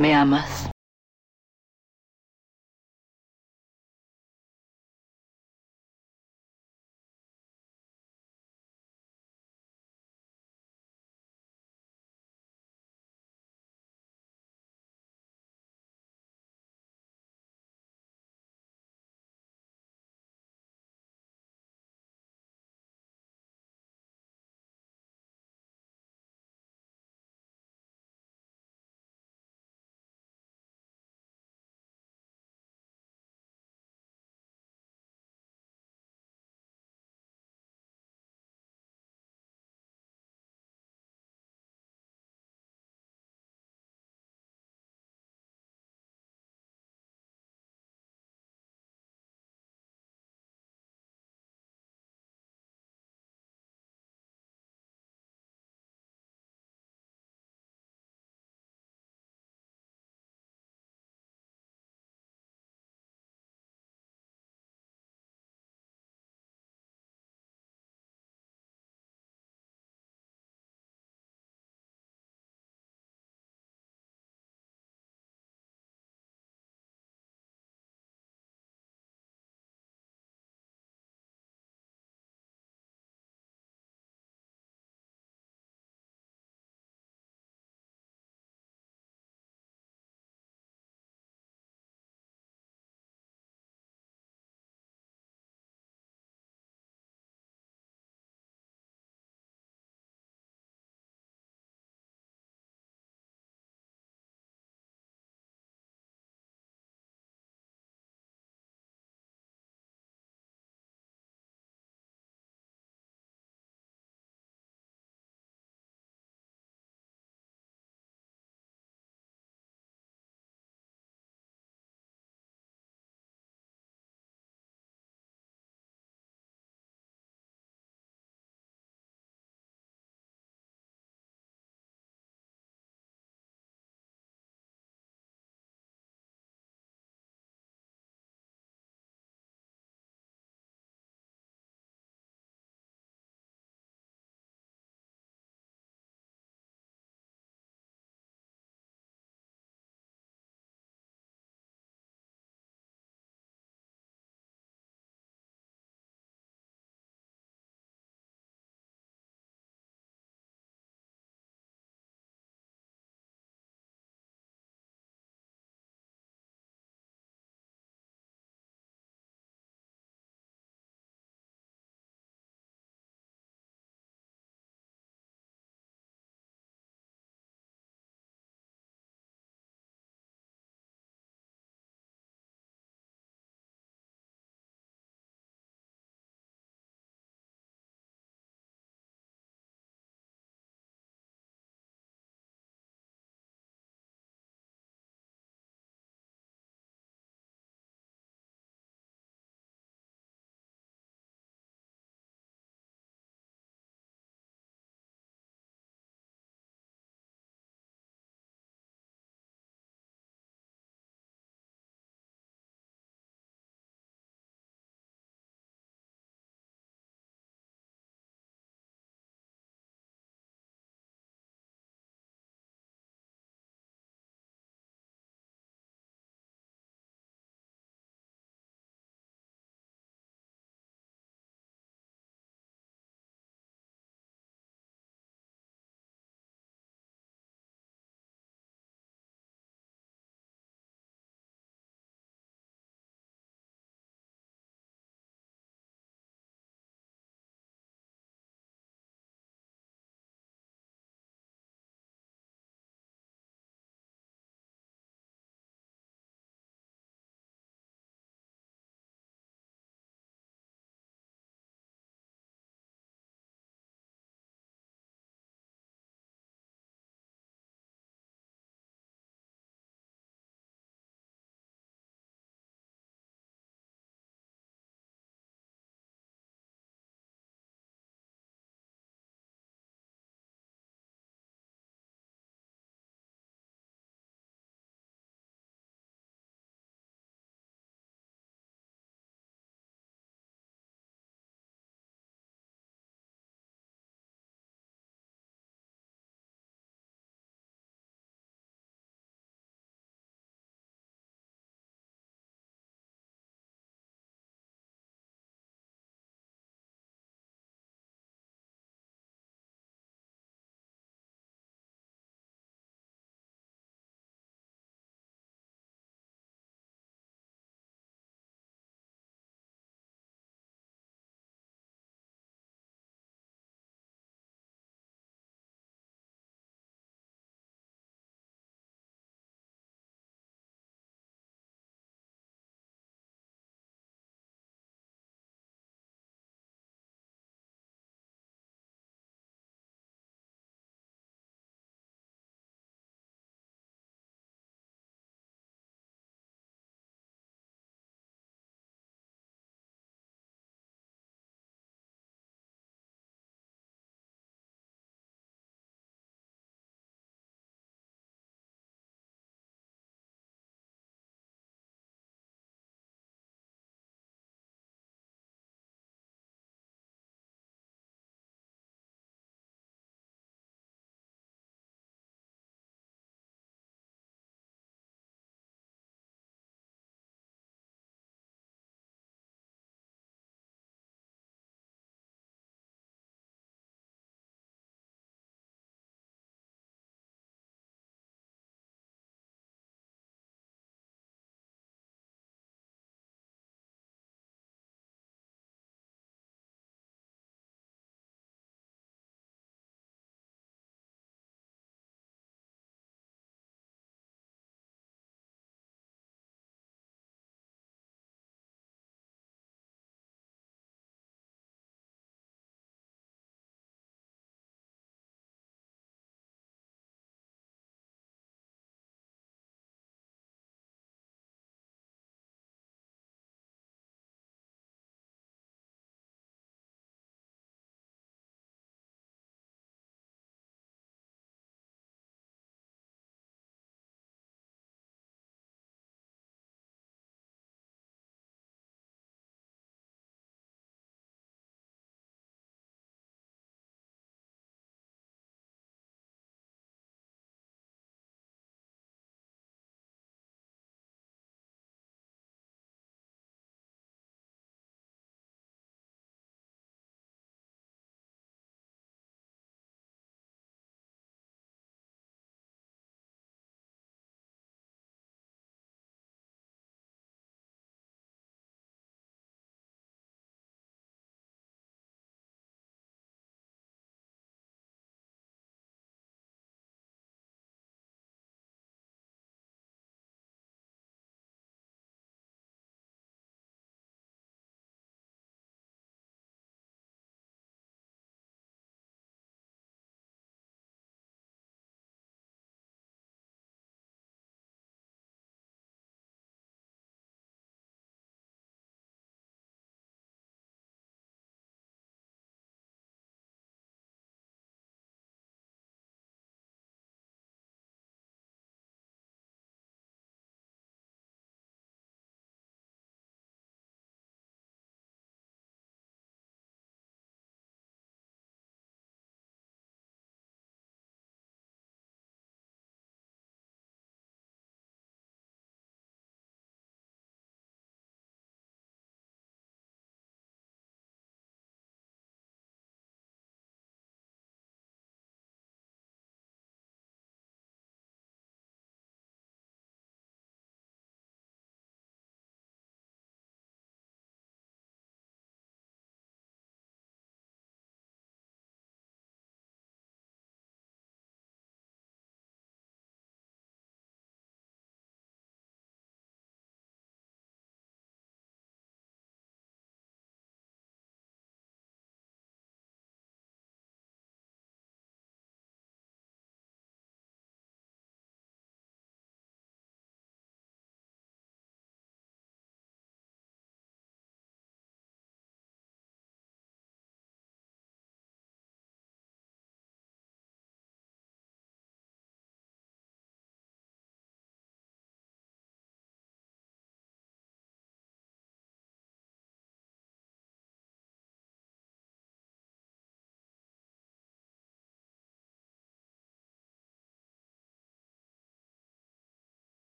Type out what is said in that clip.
¿Me amas?